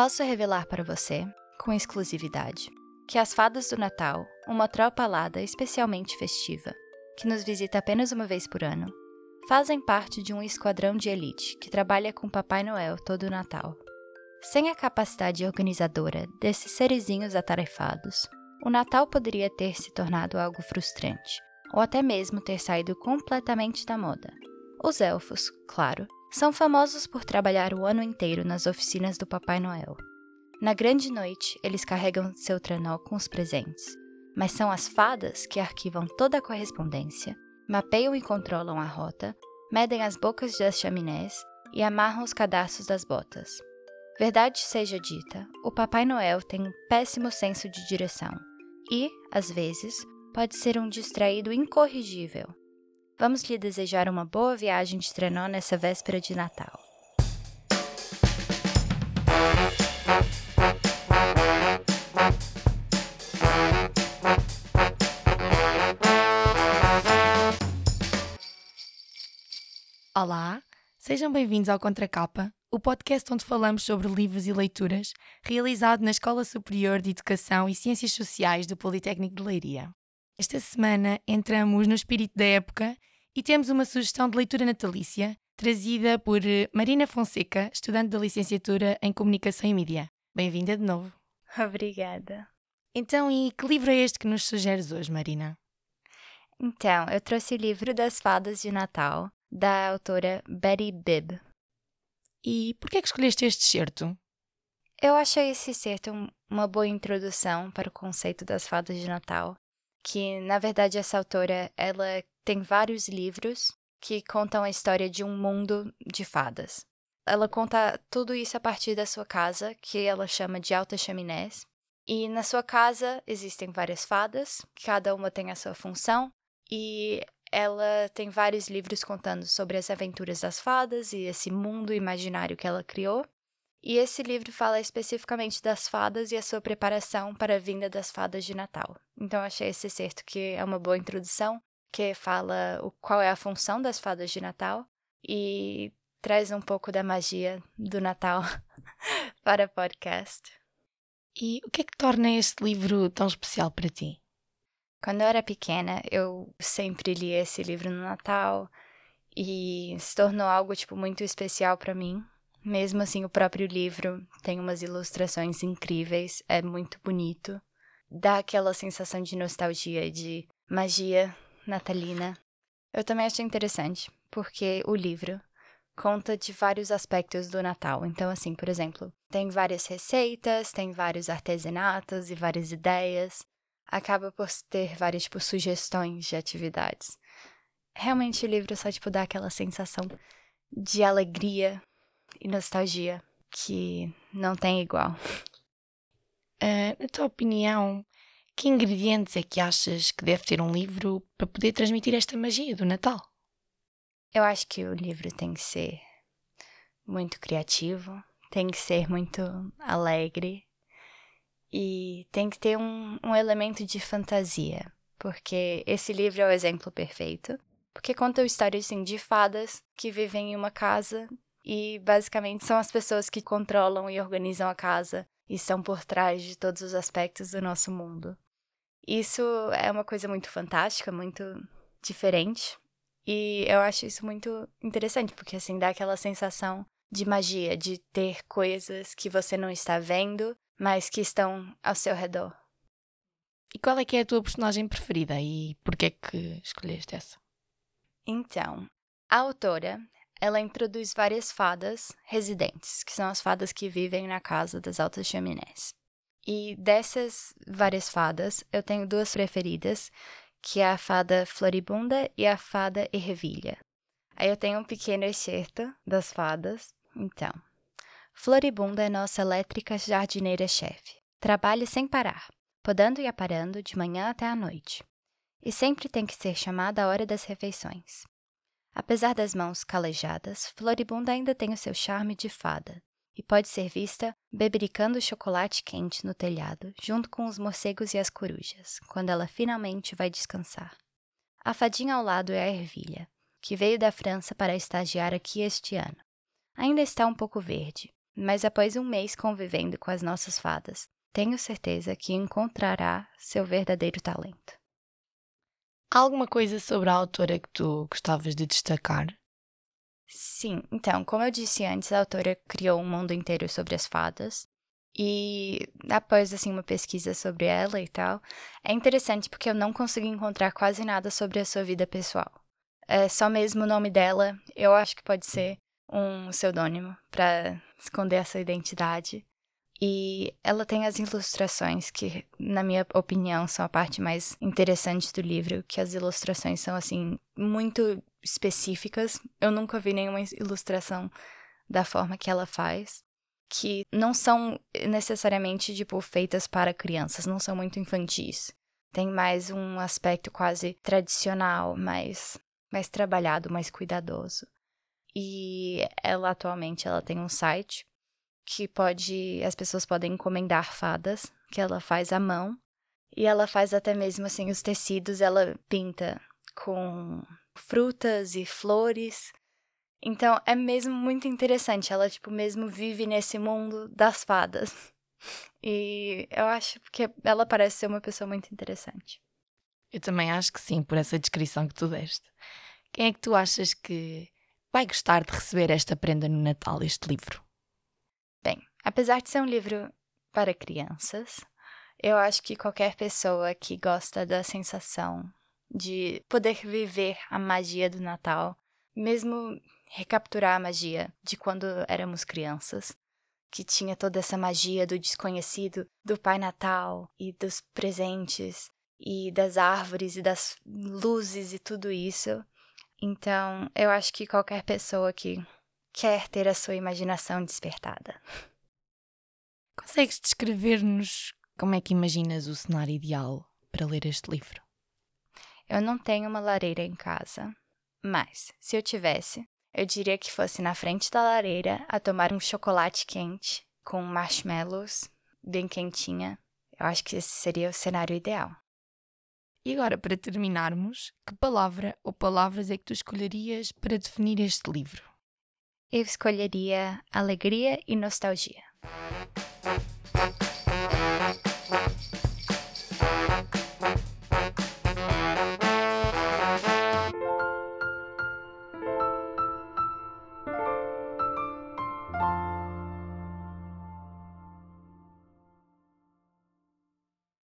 Posso revelar para você, com exclusividade, que as Fadas do Natal, uma tropa alada especialmente festiva, que nos visita apenas uma vez por ano, fazem parte de um esquadrão de elite que trabalha com Papai Noel todo o Natal. Sem a capacidade organizadora desses serizinhos atarefados, o Natal poderia ter se tornado algo frustrante, ou até mesmo ter saído completamente da moda. Os elfos, claro, são famosos por trabalhar o ano inteiro nas oficinas do Papai Noel. Na grande noite, eles carregam seu trenó com os presentes, mas são as fadas que arquivam toda a correspondência, mapeiam e controlam a rota, medem as bocas das chaminés e amarram os cadastros das botas. Verdade seja dita, o Papai Noel tem um péssimo senso de direção e, às vezes, pode ser um distraído incorrigível Vamos lhe desejar uma boa viagem de trenó nessa véspera de Natal. Olá, sejam bem-vindos ao Contracapa, o podcast onde falamos sobre livros e leituras, realizado na Escola Superior de Educação e Ciências Sociais do Politécnico de Leiria. Esta semana entramos no espírito da época e temos uma sugestão de leitura natalícia trazida por eh, Marina Fonseca, estudante da licenciatura em Comunicação e Mídia. Bem-vinda de novo. Obrigada. Então, e que livro é este que nos sugeres hoje, Marina? Então, eu trouxe o livro das Fadas de Natal, da autora Betty Bibb. E por que é que escolheste este certo? Eu achei esse certo uma boa introdução para o conceito das fadas de Natal que na verdade essa autora ela tem vários livros que contam a história de um mundo de fadas. Ela conta tudo isso a partir da sua casa, que ela chama de altas chaminés. E na sua casa existem várias fadas, cada uma tem a sua função, e ela tem vários livros contando sobre as aventuras das fadas e esse mundo imaginário que ela criou. E esse livro fala especificamente das fadas e a sua preparação para a vinda das fadas de Natal. Então achei esse certo que é uma boa introdução, que fala o, qual é a função das fadas de Natal e traz um pouco da magia do Natal para o podcast. E o que é que torna este livro tão especial para ti? Quando eu era pequena, eu sempre li esse livro no Natal e se tornou algo tipo muito especial para mim, mesmo assim, o próprio livro tem umas ilustrações incríveis, é muito bonito. Dá aquela sensação de nostalgia, de magia natalina. Eu também achei interessante, porque o livro conta de vários aspectos do Natal. Então, assim, por exemplo, tem várias receitas, tem vários artesanatos e várias ideias. Acaba por ter várias, tipo, sugestões de atividades. Realmente o livro só, tipo, dá aquela sensação de alegria e nostalgia que não tem igual. Uh, na tua opinião, que ingredientes é que achas que deve ter um livro para poder transmitir esta magia do Natal? Eu acho que o livro tem que ser muito criativo, tem que ser muito alegre e tem que ter um, um elemento de fantasia, porque esse livro é o exemplo perfeito. Porque conta histórias assim, de fadas que vivem em uma casa e basicamente são as pessoas que controlam e organizam a casa e estão por trás de todos os aspectos do nosso mundo. Isso é uma coisa muito fantástica, muito diferente. E eu acho isso muito interessante, porque assim dá aquela sensação de magia, de ter coisas que você não está vendo, mas que estão ao seu redor. E qual é que é a tua personagem preferida e por que é que escolheste essa? Então, a autora ela introduz várias fadas residentes, que são as fadas que vivem na casa das altas chaminés. E dessas várias fadas, eu tenho duas preferidas, que é a fada Floribunda e a fada Ervilha. Aí eu tenho um pequeno excerto das fadas. Então, Floribunda é nossa elétrica jardineira-chefe. Trabalha sem parar, podando e aparando de manhã até à noite. E sempre tem que ser chamada à hora das refeições. Apesar das mãos calejadas, Floribunda ainda tem o seu charme de fada e pode ser vista bebericando chocolate quente no telhado, junto com os morcegos e as corujas, quando ela finalmente vai descansar. A fadinha ao lado é a ervilha, que veio da França para estagiar aqui este ano. Ainda está um pouco verde, mas após um mês convivendo com as nossas fadas, tenho certeza que encontrará seu verdadeiro talento. Há alguma coisa sobre a autora que tu gostavas de destacar? Sim, então, como eu disse antes, a autora criou um mundo inteiro sobre as fadas. E após assim uma pesquisa sobre ela e tal, é interessante porque eu não consegui encontrar quase nada sobre a sua vida pessoal. É só mesmo o nome dela, eu acho que pode ser um pseudônimo para esconder essa identidade. E ela tem as ilustrações que, na minha opinião, são a parte mais interessante do livro, que as ilustrações são assim muito específicas. Eu nunca vi nenhuma ilustração da forma que ela faz, que não são necessariamente tipo feitas para crianças, não são muito infantis. Tem mais um aspecto quase tradicional, mais mais trabalhado, mais cuidadoso. E ela atualmente ela tem um site que pode as pessoas podem encomendar fadas que ela faz à mão e ela faz até mesmo assim os tecidos, ela pinta com frutas e flores. Então é mesmo muito interessante, ela tipo mesmo vive nesse mundo das fadas. E eu acho que ela parece ser uma pessoa muito interessante. Eu também acho que sim, por essa descrição que tu deste. Quem é que tu achas que vai gostar de receber esta prenda no Natal, este livro? Bem, apesar de ser um livro para crianças, eu acho que qualquer pessoa que gosta da sensação de poder viver a magia do Natal, mesmo recapturar a magia de quando éramos crianças, que tinha toda essa magia do desconhecido, do Pai Natal e dos presentes e das árvores e das luzes e tudo isso. Então, eu acho que qualquer pessoa que quer ter a sua imaginação despertada. Consegues descrever-nos como é que imaginas o cenário ideal para ler este livro? Eu não tenho uma lareira em casa, mas se eu tivesse, eu diria que fosse na frente da lareira a tomar um chocolate quente com marshmallows bem quentinha. Eu acho que esse seria o cenário ideal. E agora, para terminarmos, que palavra ou palavras é que tu escolherias para definir este livro? eu escolheria alegria e nostalgia.